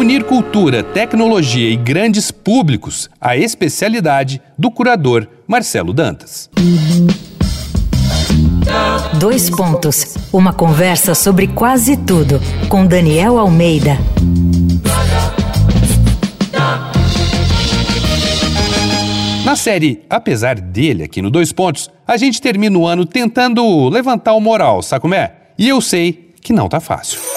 Unir cultura, tecnologia e grandes públicos, a especialidade do curador Marcelo Dantas. Dois pontos. Uma conversa sobre quase tudo com Daniel Almeida. Na série Apesar dele, aqui no Dois Pontos, a gente termina o ano tentando levantar o moral, sabe como é? E eu sei que não tá fácil.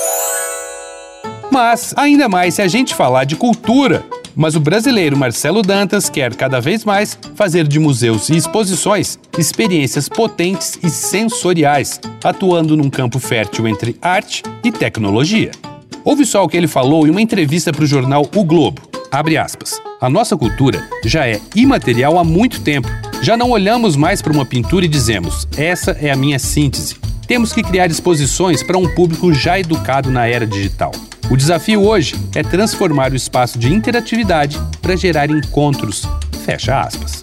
Mas, ainda mais se a gente falar de cultura. Mas o brasileiro Marcelo Dantas quer cada vez mais fazer de museus e exposições experiências potentes e sensoriais, atuando num campo fértil entre arte e tecnologia. Ouve só o que ele falou em uma entrevista para o jornal O Globo. Abre aspas. A nossa cultura já é imaterial há muito tempo. Já não olhamos mais para uma pintura e dizemos: essa é a minha síntese. Temos que criar exposições para um público já educado na era digital. O desafio hoje é transformar o espaço de interatividade para gerar encontros. Fecha aspas.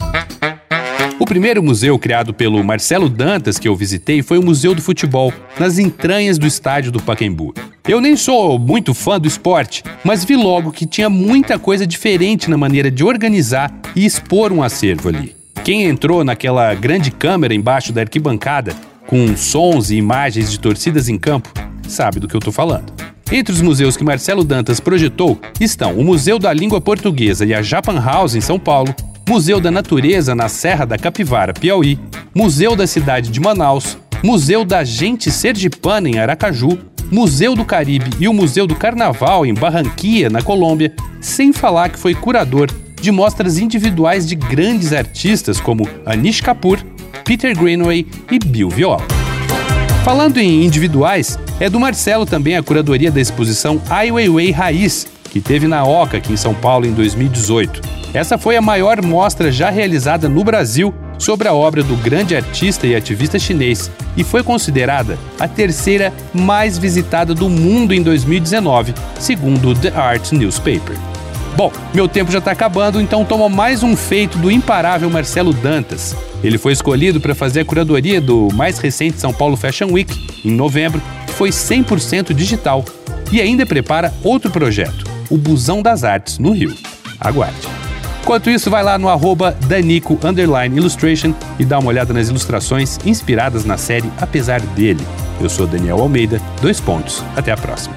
O primeiro museu criado pelo Marcelo Dantas que eu visitei foi o Museu do Futebol, nas entranhas do estádio do Pacaembu. Eu nem sou muito fã do esporte, mas vi logo que tinha muita coisa diferente na maneira de organizar e expor um acervo ali. Quem entrou naquela grande câmera embaixo da arquibancada, com sons e imagens de torcidas em campo, sabe do que eu estou falando. Entre os museus que Marcelo Dantas projetou estão o Museu da Língua Portuguesa e a Japan House em São Paulo, Museu da Natureza na Serra da Capivara, Piauí, Museu da Cidade de Manaus, Museu da Gente Sergipana em Aracaju, Museu do Caribe e o Museu do Carnaval em Barranquilla, na Colômbia, sem falar que foi curador de mostras individuais de grandes artistas como Anish Kapoor, Peter Greenway e Bill Viola. Falando em individuais, é do Marcelo também a curadoria da exposição Ai Weiwei Raiz, que teve na Oca, aqui em São Paulo, em 2018. Essa foi a maior mostra já realizada no Brasil sobre a obra do grande artista e ativista chinês e foi considerada a terceira mais visitada do mundo em 2019, segundo o The Art Newspaper. Bom, meu tempo já está acabando, então toma mais um feito do imparável Marcelo Dantas. Ele foi escolhido para fazer a curadoria do mais recente São Paulo Fashion Week, em novembro, que foi 100% digital, e ainda prepara outro projeto, o Busão das Artes, no Rio. Aguarde! Enquanto isso, vai lá no arroba Danico Illustration e dá uma olhada nas ilustrações inspiradas na série Apesar dele. Eu sou Daniel Almeida, dois pontos. Até a próxima.